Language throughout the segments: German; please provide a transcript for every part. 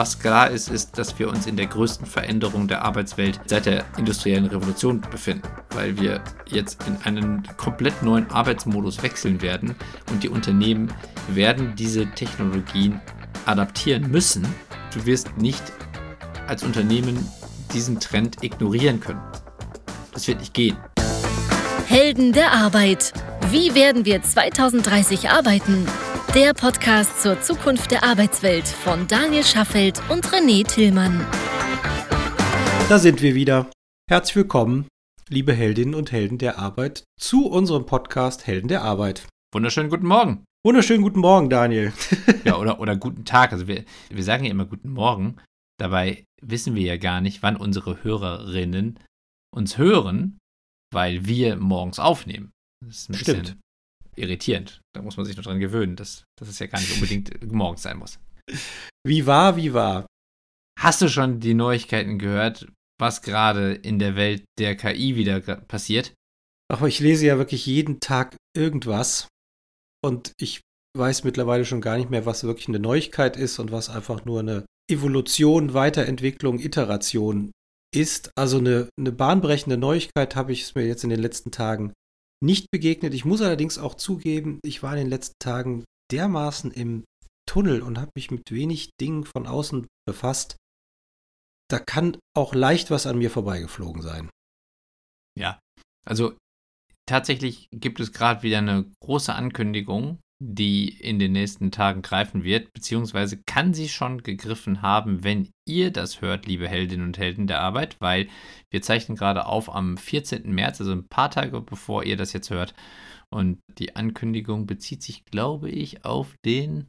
Was klar ist, ist, dass wir uns in der größten Veränderung der Arbeitswelt seit der industriellen Revolution befinden, weil wir jetzt in einen komplett neuen Arbeitsmodus wechseln werden und die Unternehmen werden diese Technologien adaptieren müssen. Du wirst nicht als Unternehmen diesen Trend ignorieren können. Das wird nicht gehen. Helden der Arbeit. Wie werden wir 2030 arbeiten? Der Podcast zur Zukunft der Arbeitswelt von Daniel Schaffelt und René Tillmann. Da sind wir wieder. Herzlich willkommen, liebe Heldinnen und Helden der Arbeit, zu unserem Podcast Helden der Arbeit. Wunderschönen guten Morgen. Wunderschönen guten Morgen, Daniel. ja, oder, oder guten Tag. Also wir, wir sagen ja immer guten Morgen. Dabei wissen wir ja gar nicht, wann unsere Hörerinnen uns hören, weil wir morgens aufnehmen. Das ist ein Stimmt. bisschen irritierend. Da muss man sich noch dran gewöhnen, dass, dass es ja gar nicht unbedingt morgens sein muss. Wie war, wie war? Hast du schon die Neuigkeiten gehört, was gerade in der Welt der KI wieder passiert? Aber ich lese ja wirklich jeden Tag irgendwas und ich weiß mittlerweile schon gar nicht mehr, was wirklich eine Neuigkeit ist und was einfach nur eine Evolution, Weiterentwicklung, Iteration ist. Also eine, eine bahnbrechende Neuigkeit habe ich es mir jetzt in den letzten Tagen nicht begegnet. Ich muss allerdings auch zugeben, ich war in den letzten Tagen dermaßen im Tunnel und habe mich mit wenig Dingen von außen befasst. Da kann auch leicht was an mir vorbeigeflogen sein. Ja, also tatsächlich gibt es gerade wieder eine große Ankündigung die in den nächsten Tagen greifen wird, beziehungsweise kann sie schon gegriffen haben, wenn ihr das hört, liebe Heldinnen und Helden der Arbeit, weil wir zeichnen gerade auf am 14. März, also ein paar Tage bevor ihr das jetzt hört. Und die Ankündigung bezieht sich, glaube ich, auf den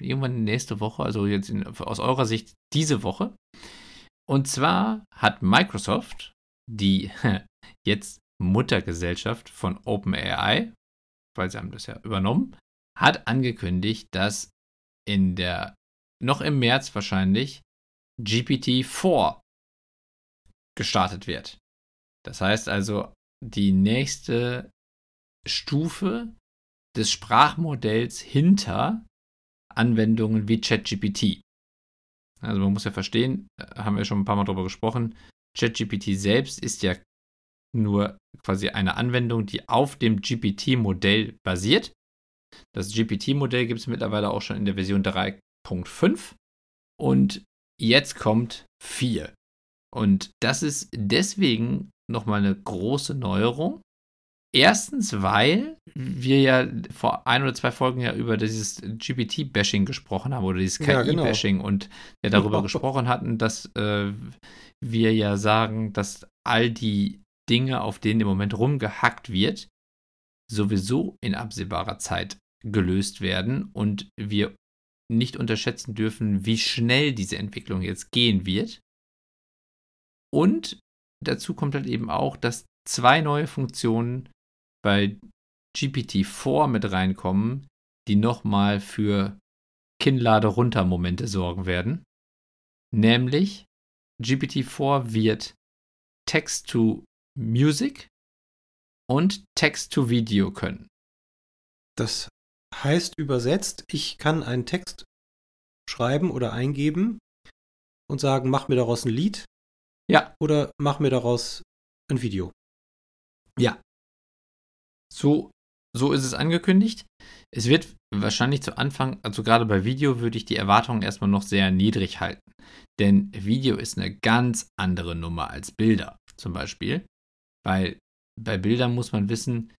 irgendwann nächste Woche, also jetzt in, aus eurer Sicht diese Woche. Und zwar hat Microsoft, die jetzt Muttergesellschaft von OpenAI, weil sie haben das ja übernommen, hat angekündigt, dass in der, noch im März wahrscheinlich, GPT-4 gestartet wird. Das heißt also, die nächste Stufe des Sprachmodells hinter Anwendungen wie ChatGPT. Also man muss ja verstehen, äh, haben wir schon ein paar Mal darüber gesprochen, ChatGPT selbst ist ja nur quasi eine Anwendung, die auf dem GPT-Modell basiert. Das GPT-Modell gibt es mittlerweile auch schon in der Version 3.5 und jetzt kommt 4. Und das ist deswegen nochmal eine große Neuerung. Erstens, weil wir ja vor ein oder zwei Folgen ja über dieses GPT-Bashing gesprochen haben oder dieses KI-Bashing ja, genau. und ja darüber gesprochen hatten, dass äh, wir ja sagen, dass all die Dinge, auf denen im Moment rumgehackt wird, sowieso in absehbarer Zeit gelöst werden und wir nicht unterschätzen dürfen, wie schnell diese Entwicklung jetzt gehen wird. Und dazu kommt halt eben auch, dass zwei neue Funktionen bei GPT-4 mit reinkommen, die nochmal für Kinnlade-Runter-Momente sorgen werden. Nämlich GPT-4 wird Text-to-Music und Text-to-Video können. Das heißt übersetzt, ich kann einen Text schreiben oder eingeben und sagen, mach mir daraus ein Lied. Ja. Oder mach mir daraus ein Video. Ja. So, so ist es angekündigt. Es wird wahrscheinlich zu Anfang, also gerade bei Video, würde ich die Erwartungen erstmal noch sehr niedrig halten. Denn Video ist eine ganz andere Nummer als Bilder zum Beispiel. Weil bei Bildern muss man wissen,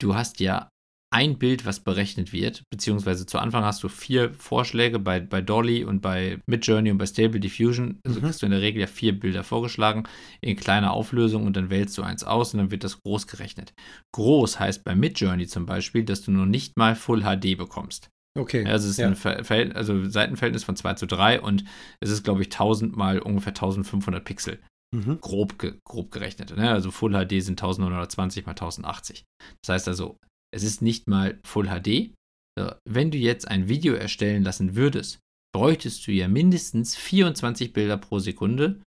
du hast ja ein Bild, was berechnet wird, beziehungsweise zu Anfang hast du vier Vorschläge bei, bei Dolly und bei Midjourney und bei Stable Diffusion. Also mhm. kriegst du in der Regel ja vier Bilder vorgeschlagen in kleiner Auflösung und dann wählst du eins aus und dann wird das groß gerechnet. Groß heißt bei Midjourney zum Beispiel, dass du nur nicht mal Full HD bekommst. Okay. Also es ist ja. ein Verhält also Seitenverhältnis von 2 zu 3 und es ist, glaube ich, 1000 mal ungefähr 1500 Pixel. Mhm. Grob, ge grob gerechnet. Ne? Also Full HD sind 1920 mal 1080. Das heißt also, es ist nicht mal Full HD. Wenn du jetzt ein Video erstellen lassen würdest, bräuchtest du ja mindestens 24 Bilder pro Sekunde.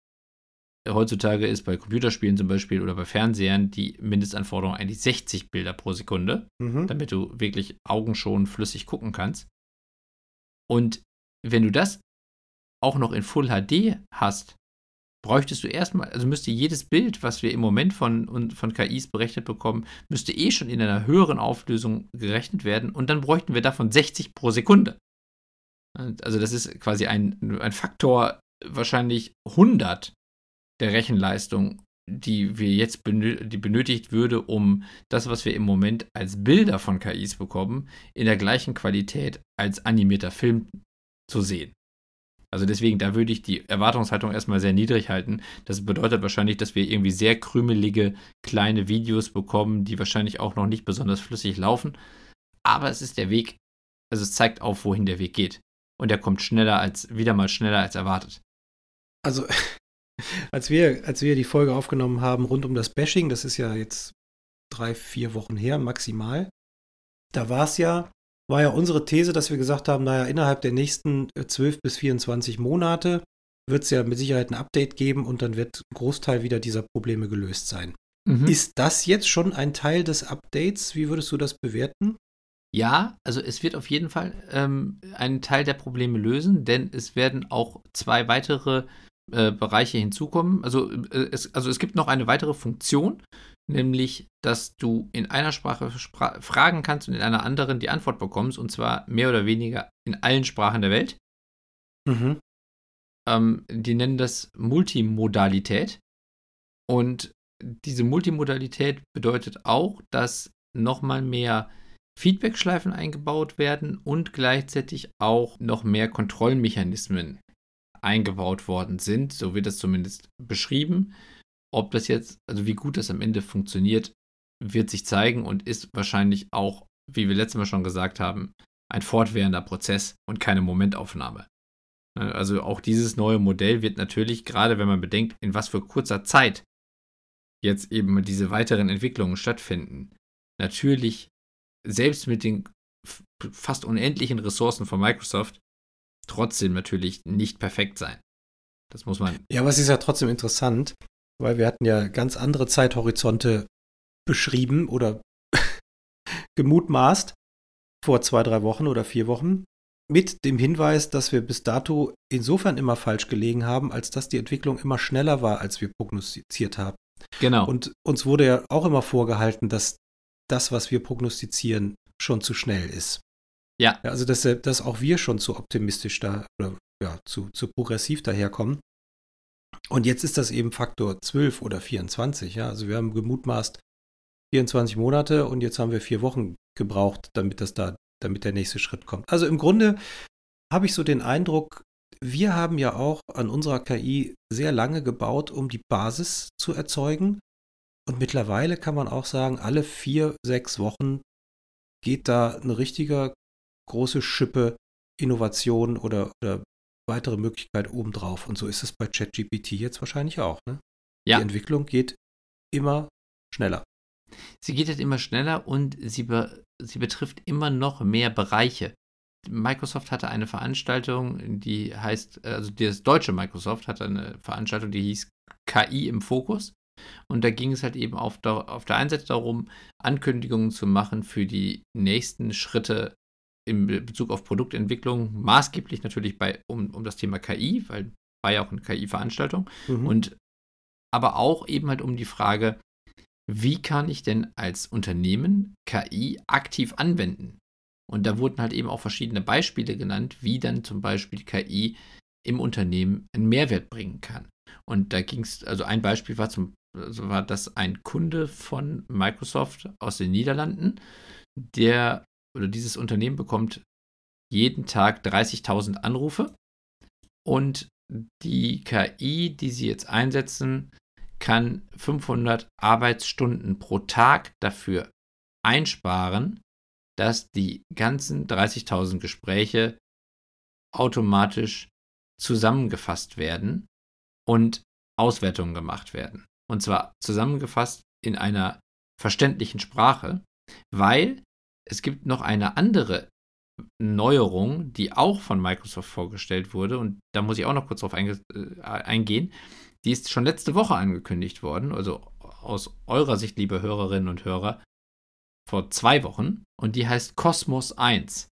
Heutzutage ist bei Computerspielen zum Beispiel oder bei Fernsehern die Mindestanforderung eigentlich 60 Bilder pro Sekunde, mhm. damit du wirklich augenschonend flüssig gucken kannst. Und wenn du das auch noch in Full HD hast, bräuchtest du erstmal, also müsste jedes Bild, was wir im Moment von, von KIs berechnet bekommen, müsste eh schon in einer höheren Auflösung gerechnet werden und dann bräuchten wir davon 60 pro Sekunde. Also das ist quasi ein, ein Faktor wahrscheinlich 100 der Rechenleistung, die wir jetzt benö die benötigt würde, um das, was wir im Moment als Bilder von KIs bekommen, in der gleichen Qualität als animierter Film zu sehen. Also deswegen, da würde ich die Erwartungshaltung erstmal sehr niedrig halten. Das bedeutet wahrscheinlich, dass wir irgendwie sehr krümelige kleine Videos bekommen, die wahrscheinlich auch noch nicht besonders flüssig laufen. Aber es ist der Weg, also es zeigt auf, wohin der Weg geht. Und der kommt schneller als, wieder mal schneller als erwartet. Also, als wir, als wir die Folge aufgenommen haben rund um das Bashing, das ist ja jetzt drei, vier Wochen her maximal, da war es ja war ja unsere These, dass wir gesagt haben, naja, innerhalb der nächsten 12 äh, bis 24 Monate wird es ja mit Sicherheit ein Update geben und dann wird ein Großteil wieder dieser Probleme gelöst sein. Mhm. Ist das jetzt schon ein Teil des Updates? Wie würdest du das bewerten? Ja, also es wird auf jeden Fall ähm, einen Teil der Probleme lösen, denn es werden auch zwei weitere äh, Bereiche hinzukommen. Also, äh, es, also es gibt noch eine weitere Funktion, nämlich dass du in einer Sprache spra fragen kannst und in einer anderen die Antwort bekommst, und zwar mehr oder weniger in allen Sprachen der Welt. Mhm. Ähm, die nennen das Multimodalität. Und diese Multimodalität bedeutet auch, dass nochmal mehr Feedback-Schleifen eingebaut werden und gleichzeitig auch noch mehr Kontrollmechanismen eingebaut worden sind. So wird das zumindest beschrieben. Ob das jetzt, also wie gut das am Ende funktioniert, wird sich zeigen und ist wahrscheinlich auch, wie wir letztes Mal schon gesagt haben, ein fortwährender Prozess und keine Momentaufnahme. Also auch dieses neue Modell wird natürlich, gerade wenn man bedenkt, in was für kurzer Zeit jetzt eben diese weiteren Entwicklungen stattfinden, natürlich selbst mit den fast unendlichen Ressourcen von Microsoft trotzdem natürlich nicht perfekt sein. Das muss man. Ja, aber es ist ja trotzdem interessant, weil wir hatten ja ganz andere Zeithorizonte beschrieben oder gemutmaßt vor zwei, drei Wochen oder vier Wochen. Mit dem Hinweis, dass wir bis dato insofern immer falsch gelegen haben, als dass die Entwicklung immer schneller war, als wir prognostiziert haben. Genau. Und uns wurde ja auch immer vorgehalten, dass das, was wir prognostizieren, schon zu schnell ist. Ja. Also, dass, dass auch wir schon zu optimistisch da oder ja, zu, zu progressiv daherkommen. Und jetzt ist das eben Faktor 12 oder 24. Ja? Also wir haben gemutmaßt 24 Monate und jetzt haben wir vier Wochen gebraucht, damit das da, damit der nächste Schritt kommt. Also im Grunde habe ich so den Eindruck, wir haben ja auch an unserer KI sehr lange gebaut, um die Basis zu erzeugen. Und mittlerweile kann man auch sagen, alle vier, sechs Wochen geht da eine richtige große Schippe Innovation oder, oder weitere Möglichkeit obendrauf. Und so ist es bei ChatGPT jetzt wahrscheinlich auch. Ne? Ja. Die Entwicklung geht immer schneller. Sie geht jetzt immer schneller und sie, be sie betrifft immer noch mehr Bereiche. Microsoft hatte eine Veranstaltung, die heißt, also das deutsche Microsoft hatte eine Veranstaltung, die hieß KI im Fokus. Und da ging es halt eben auf der, auf der einen Seite darum, Ankündigungen zu machen für die nächsten Schritte in Bezug auf Produktentwicklung, maßgeblich natürlich bei, um, um das Thema KI, weil war ja auch eine KI-Veranstaltung. Mhm. Und aber auch eben halt um die Frage, wie kann ich denn als Unternehmen KI aktiv anwenden? Und da wurden halt eben auch verschiedene Beispiele genannt, wie dann zum Beispiel KI im Unternehmen einen Mehrwert bringen kann. Und da ging es, also ein Beispiel war zum, also war das ein Kunde von Microsoft aus den Niederlanden, der oder dieses Unternehmen bekommt jeden Tag 30.000 Anrufe und die KI, die sie jetzt einsetzen, kann 500 Arbeitsstunden pro Tag dafür einsparen, dass die ganzen 30.000 Gespräche automatisch zusammengefasst werden und Auswertungen gemacht werden. Und zwar zusammengefasst in einer verständlichen Sprache, weil es gibt noch eine andere Neuerung, die auch von Microsoft vorgestellt wurde. Und da muss ich auch noch kurz drauf einge äh, eingehen. Die ist schon letzte Woche angekündigt worden, also aus eurer Sicht, liebe Hörerinnen und Hörer, vor zwei Wochen. Und die heißt Cosmos 1.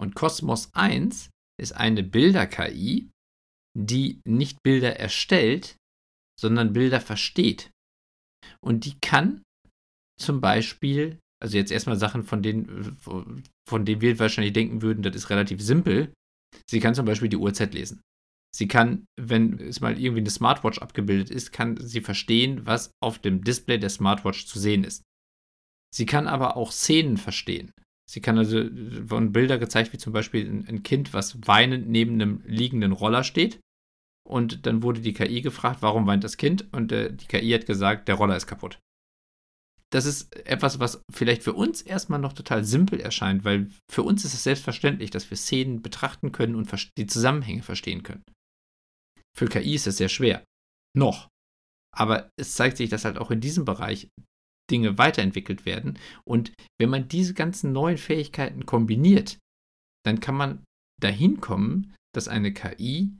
Und Cosmos 1 ist eine Bilder-KI, die nicht Bilder erstellt, sondern Bilder versteht. Und die kann zum Beispiel, also jetzt erstmal Sachen, von denen, von denen wir wahrscheinlich denken würden, das ist relativ simpel. Sie kann zum Beispiel die Uhrzeit lesen. Sie kann, wenn es mal irgendwie eine Smartwatch abgebildet ist, kann sie verstehen, was auf dem Display der Smartwatch zu sehen ist. Sie kann aber auch Szenen verstehen. Sie kann also von Bilder gezeigt, wie zum Beispiel ein Kind, was weinend neben einem liegenden Roller steht. Und dann wurde die KI gefragt, warum weint das Kind? Und äh, die KI hat gesagt, der Roller ist kaputt. Das ist etwas, was vielleicht für uns erstmal noch total simpel erscheint, weil für uns ist es selbstverständlich, dass wir Szenen betrachten können und die Zusammenhänge verstehen können. Für KI ist es sehr schwer. Noch. Aber es zeigt sich, dass halt auch in diesem Bereich Dinge weiterentwickelt werden. Und wenn man diese ganzen neuen Fähigkeiten kombiniert, dann kann man dahin kommen, dass eine KI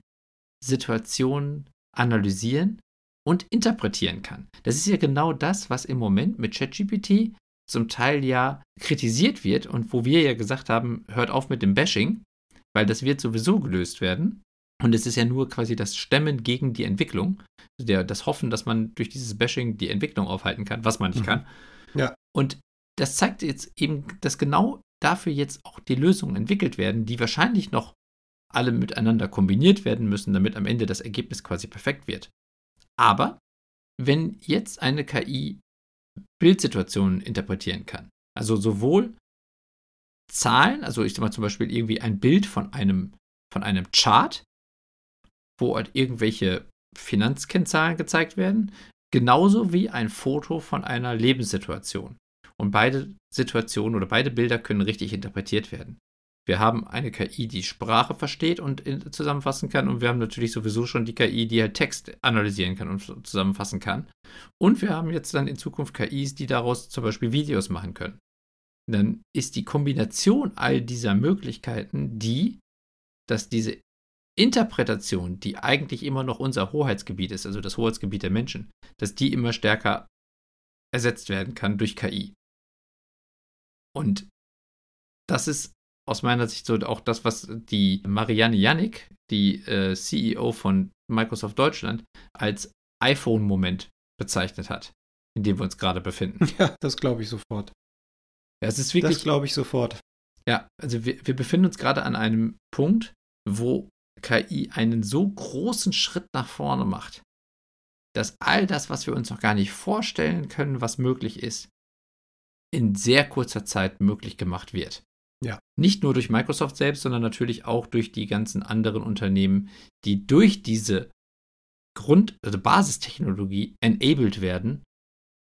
Situationen analysieren und interpretieren kann. Das ist ja genau das, was im Moment mit ChatGPT zum Teil ja kritisiert wird und wo wir ja gesagt haben, hört auf mit dem Bashing, weil das wird sowieso gelöst werden. Und es ist ja nur quasi das Stemmen gegen die Entwicklung, der, das Hoffen, dass man durch dieses Bashing die Entwicklung aufhalten kann, was man nicht mhm. kann. Ja. Und das zeigt jetzt eben, dass genau dafür jetzt auch die Lösungen entwickelt werden, die wahrscheinlich noch alle miteinander kombiniert werden müssen, damit am Ende das Ergebnis quasi perfekt wird. Aber wenn jetzt eine KI Bildsituationen interpretieren kann, also sowohl Zahlen, also ich sag mal zum Beispiel irgendwie ein Bild von einem, von einem Chart, wo halt irgendwelche Finanzkennzahlen gezeigt werden, genauso wie ein Foto von einer Lebenssituation. Und beide Situationen oder beide Bilder können richtig interpretiert werden. Wir haben eine KI, die Sprache versteht und zusammenfassen kann. Und wir haben natürlich sowieso schon die KI, die halt Text analysieren kann und zusammenfassen kann. Und wir haben jetzt dann in Zukunft KIs, die daraus zum Beispiel Videos machen können. Dann ist die Kombination all dieser Möglichkeiten die, dass diese Interpretation, die eigentlich immer noch unser Hoheitsgebiet ist, also das Hoheitsgebiet der Menschen, dass die immer stärker ersetzt werden kann durch KI. Und das ist aus meiner Sicht so auch das, was die Marianne Jannik, die äh, CEO von Microsoft Deutschland, als iPhone-Moment bezeichnet hat, in dem wir uns gerade befinden. Ja, das glaube ich sofort. Ja, es ist wirklich. Das glaube ich sofort. Ja, also wir, wir befinden uns gerade an einem Punkt, wo KI einen so großen Schritt nach vorne macht, dass all das, was wir uns noch gar nicht vorstellen können, was möglich ist, in sehr kurzer Zeit möglich gemacht wird. Ja. Nicht nur durch Microsoft selbst, sondern natürlich auch durch die ganzen anderen Unternehmen, die durch diese Grund-, also Basistechnologie enabled werden,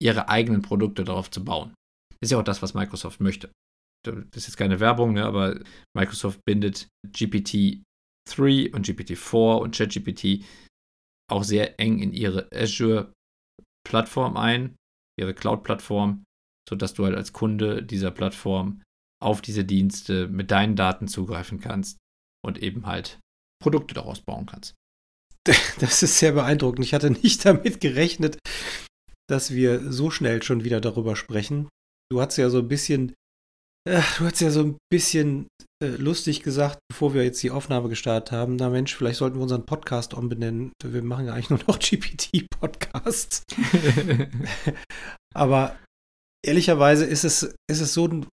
ihre eigenen Produkte darauf zu bauen. Ist ja auch das, was Microsoft möchte. Das ist jetzt keine Werbung, ne, aber Microsoft bindet GPT-3 und GPT-4 und ChatGPT auch sehr eng in ihre Azure-Plattform ein, ihre Cloud-Plattform, sodass du halt als Kunde dieser Plattform auf diese Dienste mit deinen Daten zugreifen kannst und eben halt Produkte daraus bauen kannst. Das ist sehr beeindruckend. Ich hatte nicht damit gerechnet, dass wir so schnell schon wieder darüber sprechen. Du hast ja so ein bisschen, äh, du hast ja so ein bisschen äh, lustig gesagt, bevor wir jetzt die Aufnahme gestartet haben. Na Mensch, vielleicht sollten wir unseren Podcast umbenennen. Wir machen ja eigentlich nur noch GPT-Podcasts. Aber ehrlicherweise ist es, ist es so ein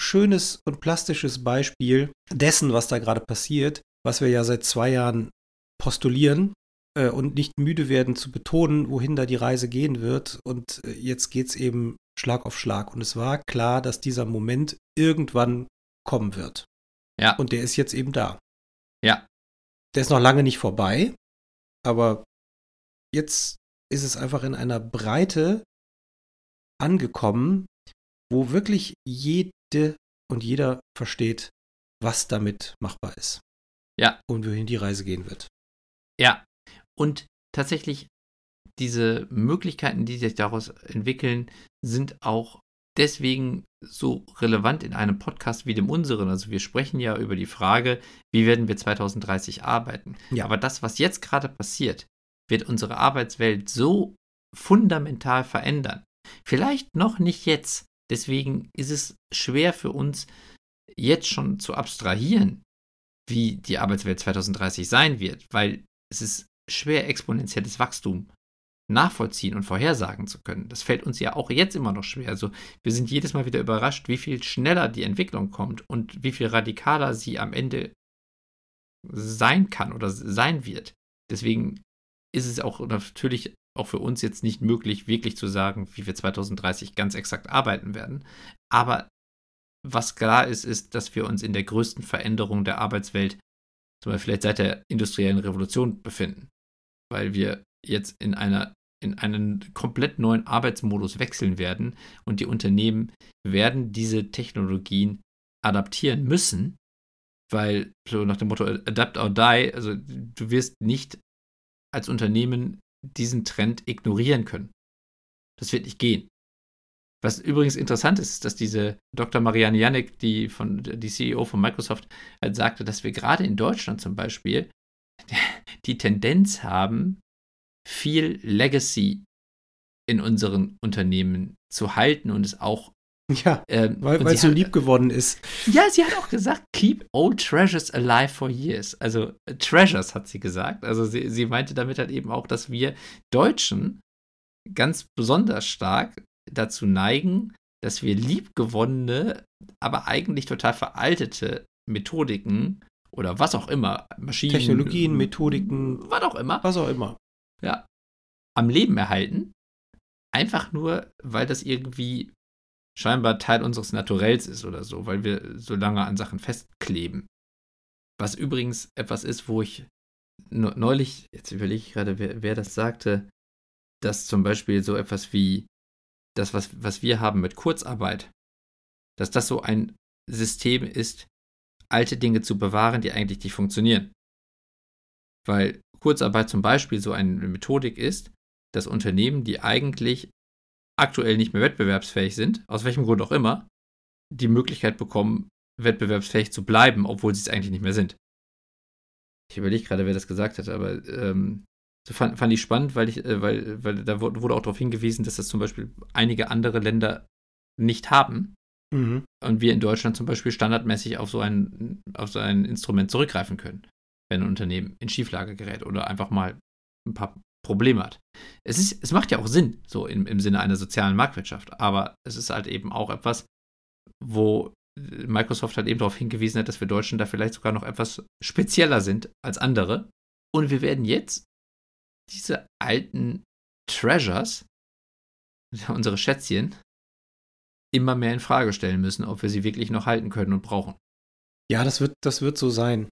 schönes und plastisches Beispiel dessen, was da gerade passiert, was wir ja seit zwei Jahren postulieren äh, und nicht müde werden zu betonen, wohin da die Reise gehen wird. Und äh, jetzt geht es eben Schlag auf Schlag. Und es war klar, dass dieser Moment irgendwann kommen wird. Ja. Und der ist jetzt eben da. Ja. Der ist noch lange nicht vorbei, aber jetzt ist es einfach in einer Breite angekommen, wo wirklich jede und jeder versteht, was damit machbar ist. Ja. Und wohin die Reise gehen wird. Ja. Und tatsächlich, diese Möglichkeiten, die sich daraus entwickeln, sind auch deswegen so relevant in einem Podcast wie dem unseren. Also wir sprechen ja über die Frage, wie werden wir 2030 arbeiten. Ja. Aber das, was jetzt gerade passiert, wird unsere Arbeitswelt so fundamental verändern. Vielleicht noch nicht jetzt, Deswegen ist es schwer für uns, jetzt schon zu abstrahieren, wie die Arbeitswelt 2030 sein wird, weil es ist schwer, exponentielles Wachstum nachvollziehen und vorhersagen zu können. Das fällt uns ja auch jetzt immer noch schwer. Also wir sind jedes Mal wieder überrascht, wie viel schneller die Entwicklung kommt und wie viel radikaler sie am Ende sein kann oder sein wird. Deswegen ist es auch natürlich auch für uns jetzt nicht möglich, wirklich zu sagen, wie wir 2030 ganz exakt arbeiten werden. Aber was klar ist, ist, dass wir uns in der größten Veränderung der Arbeitswelt, zum Beispiel vielleicht seit der industriellen Revolution, befinden. Weil wir jetzt in einer in einen komplett neuen Arbeitsmodus wechseln werden und die Unternehmen werden diese Technologien adaptieren müssen, weil so nach dem Motto Adapt or Die, also du wirst nicht als Unternehmen diesen Trend ignorieren können. Das wird nicht gehen. Was übrigens interessant ist, dass diese Dr. Marianne Janik, die, von, die CEO von Microsoft, halt sagte, dass wir gerade in Deutschland zum Beispiel die Tendenz haben, viel Legacy in unseren Unternehmen zu halten und es auch. Ja, ähm, weil es so lieb geworden ist. Ja, sie hat auch gesagt, keep old treasures alive for years. Also äh, Treasures hat sie gesagt. Also sie, sie meinte damit halt eben auch, dass wir Deutschen ganz besonders stark dazu neigen, dass wir liebgewonnene, aber eigentlich total veraltete Methodiken oder was auch immer, Maschinen, Technologien, Methodiken, was auch immer, was auch immer, ja, am Leben erhalten. Einfach nur, weil das irgendwie scheinbar Teil unseres Naturells ist oder so, weil wir so lange an Sachen festkleben. Was übrigens etwas ist, wo ich neulich, jetzt überlege ich gerade, wer, wer das sagte, dass zum Beispiel so etwas wie das, was, was wir haben mit Kurzarbeit, dass das so ein System ist, alte Dinge zu bewahren, die eigentlich nicht funktionieren. Weil Kurzarbeit zum Beispiel so eine Methodik ist, dass Unternehmen, die eigentlich aktuell nicht mehr wettbewerbsfähig sind, aus welchem Grund auch immer, die Möglichkeit bekommen, wettbewerbsfähig zu bleiben, obwohl sie es eigentlich nicht mehr sind. Ich überlege gerade, wer das gesagt hat, aber ähm, so fand, fand, ich spannend, weil, ich, äh, weil, weil da wurde auch darauf hingewiesen, dass das zum Beispiel einige andere Länder nicht haben. Mhm. Und wir in Deutschland zum Beispiel standardmäßig auf so, ein, auf so ein Instrument zurückgreifen können wenn ein Unternehmen in Schieflage gerät oder einfach mal ein paar Probleme hat. Es, ist, es macht ja auch Sinn, so im, im Sinne einer sozialen Marktwirtschaft, aber es ist halt eben auch etwas, wo Microsoft halt eben darauf hingewiesen hat, dass wir Deutschen da vielleicht sogar noch etwas spezieller sind als andere. Und wir werden jetzt diese alten Treasures, unsere Schätzchen, immer mehr in Frage stellen müssen, ob wir sie wirklich noch halten können und brauchen. Ja, das wird, das wird so sein.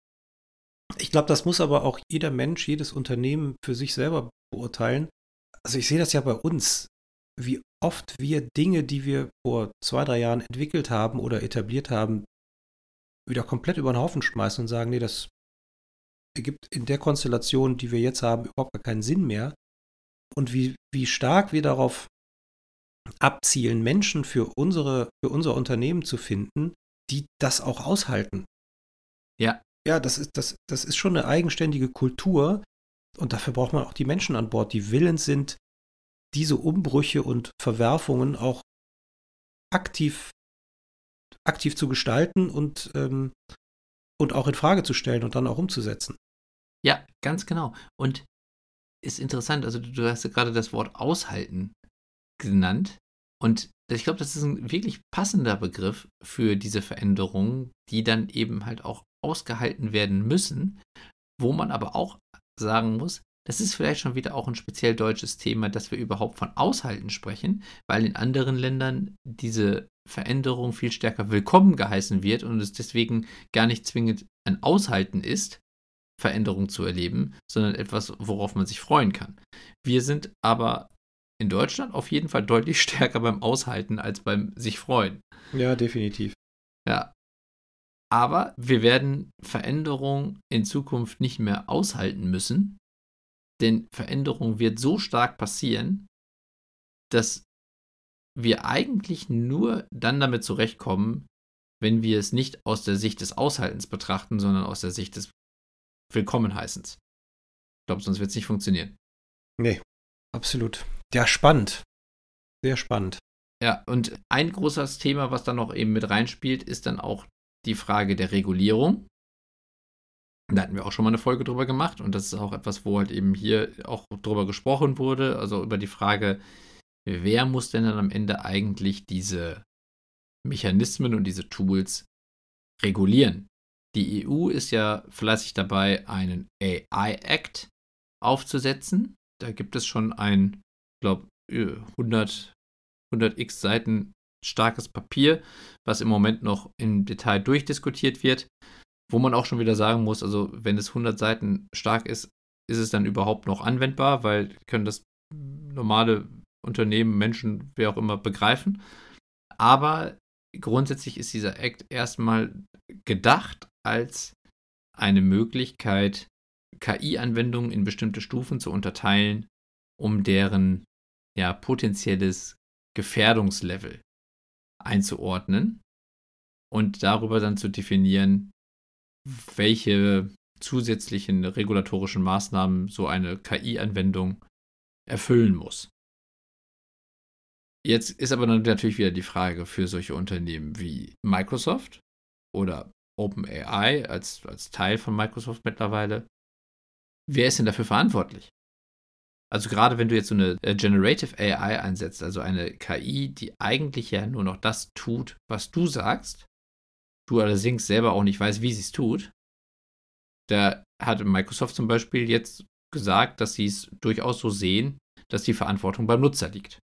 Ich glaube, das muss aber auch jeder Mensch, jedes Unternehmen für sich selber beurteilen. Also ich sehe das ja bei uns, wie oft wir Dinge, die wir vor zwei, drei Jahren entwickelt haben oder etabliert haben, wieder komplett über den Haufen schmeißen und sagen, nee, das ergibt in der Konstellation, die wir jetzt haben, überhaupt gar keinen Sinn mehr. Und wie, wie stark wir darauf abzielen, Menschen für unsere, für unser Unternehmen zu finden, die das auch aushalten. Ja ja, das ist, das, das ist schon eine eigenständige Kultur. Und dafür braucht man auch die Menschen an Bord, die willens sind, diese Umbrüche und Verwerfungen auch aktiv, aktiv zu gestalten und, ähm, und auch in Frage zu stellen und dann auch umzusetzen. Ja, ganz genau. Und ist interessant, also du hast ja gerade das Wort aushalten genannt. Und ich glaube, das ist ein wirklich passender Begriff für diese Veränderungen, die dann eben halt auch ausgehalten werden müssen, wo man aber auch sagen muss, das ist vielleicht schon wieder auch ein speziell deutsches Thema, dass wir überhaupt von Aushalten sprechen, weil in anderen Ländern diese Veränderung viel stärker willkommen geheißen wird und es deswegen gar nicht zwingend ein Aushalten ist, Veränderung zu erleben, sondern etwas, worauf man sich freuen kann. Wir sind aber in Deutschland auf jeden Fall deutlich stärker beim Aushalten als beim sich freuen. Ja, definitiv. Ja, aber wir werden Veränderung in Zukunft nicht mehr aushalten müssen, denn Veränderung wird so stark passieren, dass wir eigentlich nur dann damit zurechtkommen, wenn wir es nicht aus der Sicht des Aushaltens betrachten, sondern aus der Sicht des Willkommenheißens. Ich glaube, sonst wird es nicht funktionieren. Nee, absolut. Ja, spannend. Sehr spannend. Ja, und ein großes Thema, was da noch eben mit reinspielt, ist dann auch die Frage der Regulierung. Da hatten wir auch schon mal eine Folge drüber gemacht und das ist auch etwas, wo halt eben hier auch drüber gesprochen wurde, also über die Frage, wer muss denn dann am Ende eigentlich diese Mechanismen und diese Tools regulieren? Die EU ist ja fleißig dabei, einen AI Act aufzusetzen. Da gibt es schon ein, ich glaube, 100, 100x Seiten starkes Papier, was im Moment noch im Detail durchdiskutiert wird, wo man auch schon wieder sagen muss, also wenn es 100 Seiten stark ist, ist es dann überhaupt noch anwendbar, weil können das normale Unternehmen, Menschen, wer auch immer begreifen. Aber grundsätzlich ist dieser Act erstmal gedacht als eine Möglichkeit, KI-Anwendungen in bestimmte Stufen zu unterteilen, um deren ja, potenzielles Gefährdungslevel einzuordnen und darüber dann zu definieren, welche zusätzlichen regulatorischen Maßnahmen so eine KI-Anwendung erfüllen muss. Jetzt ist aber natürlich wieder die Frage für solche Unternehmen wie Microsoft oder OpenAI als, als Teil von Microsoft mittlerweile. Wer ist denn dafür verantwortlich? Also gerade wenn du jetzt so eine äh, Generative AI einsetzt, also eine KI, die eigentlich ja nur noch das tut, was du sagst, du allerdings selber auch nicht weißt, wie sie es tut, da hat Microsoft zum Beispiel jetzt gesagt, dass sie es durchaus so sehen, dass die Verantwortung beim Nutzer liegt.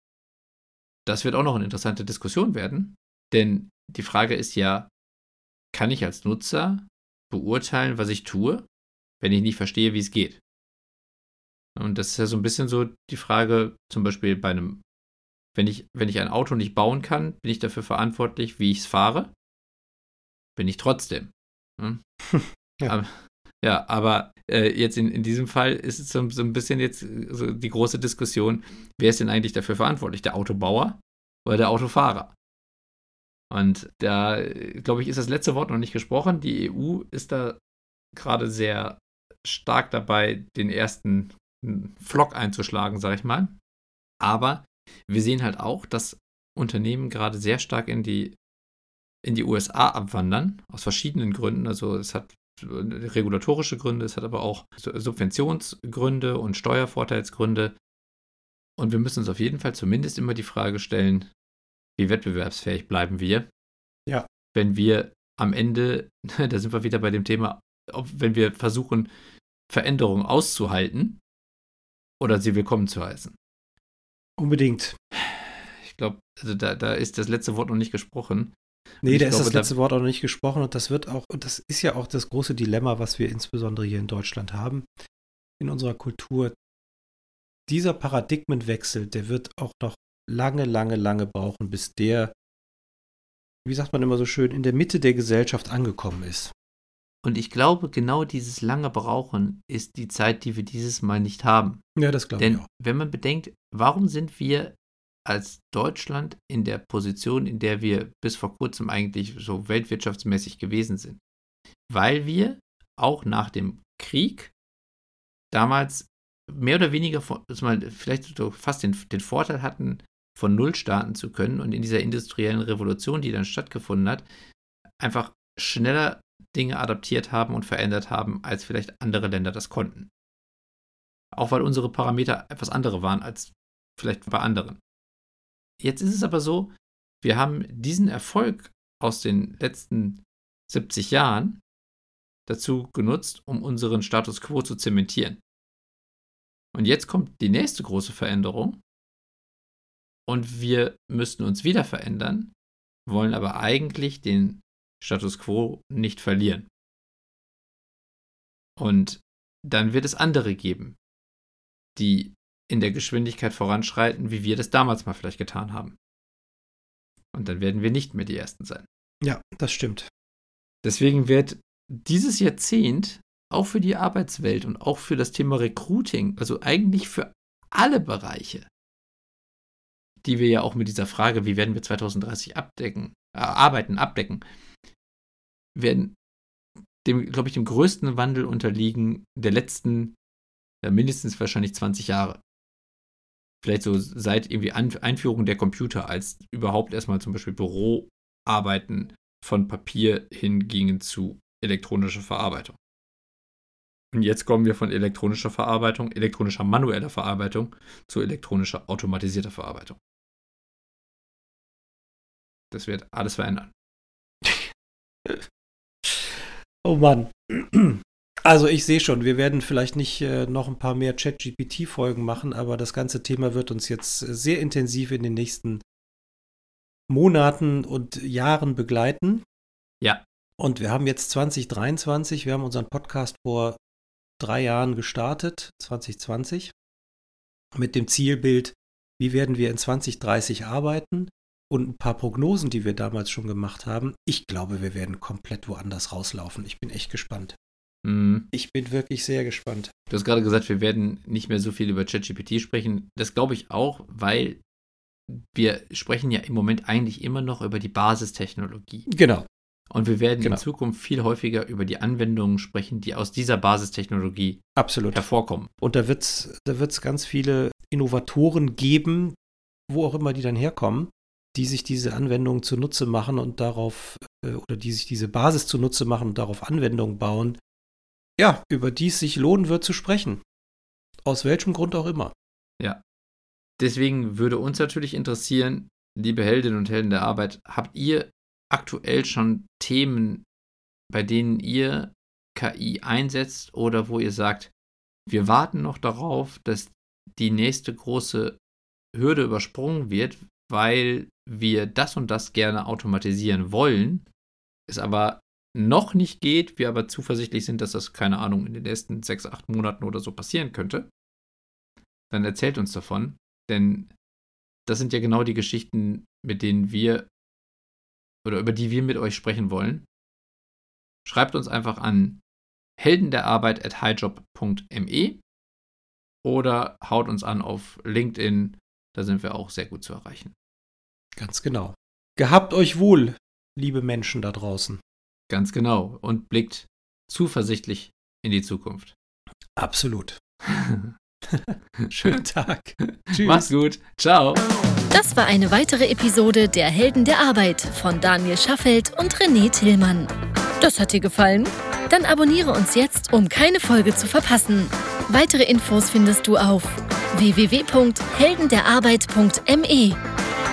Das wird auch noch eine interessante Diskussion werden, denn die Frage ist ja, kann ich als Nutzer beurteilen, was ich tue, wenn ich nicht verstehe, wie es geht? Und das ist ja so ein bisschen so die Frage, zum Beispiel bei einem, wenn ich, wenn ich ein Auto nicht bauen kann, bin ich dafür verantwortlich, wie ich es fahre? Bin ich trotzdem. Hm? ja. Aber, ja, aber äh, jetzt in, in diesem Fall ist es so, so ein bisschen jetzt so die große Diskussion, wer ist denn eigentlich dafür verantwortlich? Der Autobauer oder der Autofahrer? Und da, glaube ich, ist das letzte Wort noch nicht gesprochen. Die EU ist da gerade sehr stark dabei, den ersten Flock einzuschlagen, sage ich mal. Aber wir sehen halt auch, dass Unternehmen gerade sehr stark in die, in die USA abwandern, aus verschiedenen Gründen. Also es hat regulatorische Gründe, es hat aber auch Subventionsgründe und Steuervorteilsgründe. Und wir müssen uns auf jeden Fall zumindest immer die Frage stellen, wie wettbewerbsfähig bleiben wir? Ja. Wenn wir am Ende, da sind wir wieder bei dem Thema, wenn wir versuchen, Veränderungen auszuhalten oder sie willkommen zu heißen. Unbedingt. Ich glaube, also da, da ist das letzte Wort noch nicht gesprochen. Nee, da ist das letzte da Wort auch noch nicht gesprochen und das wird auch, und das ist ja auch das große Dilemma, was wir insbesondere hier in Deutschland haben, in unserer Kultur. Dieser Paradigmenwechsel, der wird auch noch lange, lange, lange brauchen, bis der, wie sagt man immer so schön, in der Mitte der Gesellschaft angekommen ist. Und ich glaube, genau dieses lange Brauchen ist die Zeit, die wir dieses Mal nicht haben. Ja, das glaube ich auch. wenn man bedenkt, warum sind wir als Deutschland in der Position, in der wir bis vor kurzem eigentlich so weltwirtschaftsmäßig gewesen sind? Weil wir auch nach dem Krieg damals mehr oder weniger vielleicht fast den, den Vorteil hatten, von Null starten zu können und in dieser industriellen Revolution, die dann stattgefunden hat, einfach schneller Dinge adaptiert haben und verändert haben, als vielleicht andere Länder das konnten. Auch weil unsere Parameter etwas andere waren als vielleicht bei anderen. Jetzt ist es aber so, wir haben diesen Erfolg aus den letzten 70 Jahren dazu genutzt, um unseren Status quo zu zementieren. Und jetzt kommt die nächste große Veränderung, und wir müssten uns wieder verändern, wollen aber eigentlich den Status quo nicht verlieren. Und dann wird es andere geben, die in der Geschwindigkeit voranschreiten, wie wir das damals mal vielleicht getan haben. Und dann werden wir nicht mehr die Ersten sein. Ja, das stimmt. Deswegen wird dieses Jahrzehnt auch für die Arbeitswelt und auch für das Thema Recruiting, also eigentlich für alle Bereiche, die wir ja auch mit dieser Frage, wie werden wir 2030 abdecken, äh, arbeiten, abdecken, werden dem, glaube ich, dem größten Wandel unterliegen der letzten ja, mindestens wahrscheinlich 20 Jahre. Vielleicht so seit irgendwie An Einführung der Computer, als überhaupt erstmal zum Beispiel Büroarbeiten von Papier hingingen zu elektronischer Verarbeitung. Und jetzt kommen wir von elektronischer Verarbeitung, elektronischer manueller Verarbeitung zu elektronischer automatisierter Verarbeitung. Das wird alles verändern. Oh Mann. Also ich sehe schon, wir werden vielleicht nicht äh, noch ein paar mehr Chat-GPT-Folgen machen, aber das ganze Thema wird uns jetzt sehr intensiv in den nächsten Monaten und Jahren begleiten. Ja. Und wir haben jetzt 2023, wir haben unseren Podcast vor drei Jahren gestartet, 2020, mit dem Zielbild, wie werden wir in 2030 arbeiten und ein paar Prognosen, die wir damals schon gemacht haben. Ich glaube, wir werden komplett woanders rauslaufen. Ich bin echt gespannt. Mhm. Ich bin wirklich sehr gespannt. Du hast gerade gesagt, wir werden nicht mehr so viel über ChatGPT sprechen. Das glaube ich auch, weil wir sprechen ja im Moment eigentlich immer noch über die Basistechnologie. Genau. Und wir werden Genau. in Zukunft viel häufiger über die Anwendungen sprechen, die aus dieser Basistechnologie Absolut. hervorkommen. Und da wird es da wird's ganz viele Innovatoren geben, wo auch immer die dann herkommen, die sich diese Anwendungen zunutze machen und darauf, äh, oder die sich diese Basis zunutze machen und darauf Anwendungen bauen, ja, über die es sich lohnen wird zu sprechen. Aus welchem Grund auch immer. Deswegen würde uns natürlich interessieren, liebe Heldinnen und Helden der Arbeit, habt ihr aktuell schon Themen, bei denen ihr KI einsetzt oder wo ihr sagt, wir warten noch darauf, dass die nächste große Hürde übersprungen wird, weil wir das und das gerne automatisieren wollen, es aber noch nicht geht, wir aber zuversichtlich sind, dass das, keine Ahnung, in den nächsten sechs, acht Monaten oder so passieren könnte, dann erzählt uns davon. Denn das sind ja genau die Geschichten, mit denen wir oder über die wir mit euch sprechen wollen. Schreibt uns einfach an heldenderarbeit at highjob.me oder haut uns an auf LinkedIn. Da sind wir auch sehr gut zu erreichen. Ganz genau. Gehabt euch wohl, liebe Menschen da draußen. Ganz genau. Und blickt zuversichtlich in die Zukunft. Absolut. Schönen Tag. Tschüss. Macht's gut. Ciao. Das war eine weitere Episode der Helden der Arbeit von Daniel Schaffelt und René Tillmann. Das hat dir gefallen? Dann abonniere uns jetzt, um keine Folge zu verpassen. Weitere Infos findest du auf www.heldenderarbeit.me.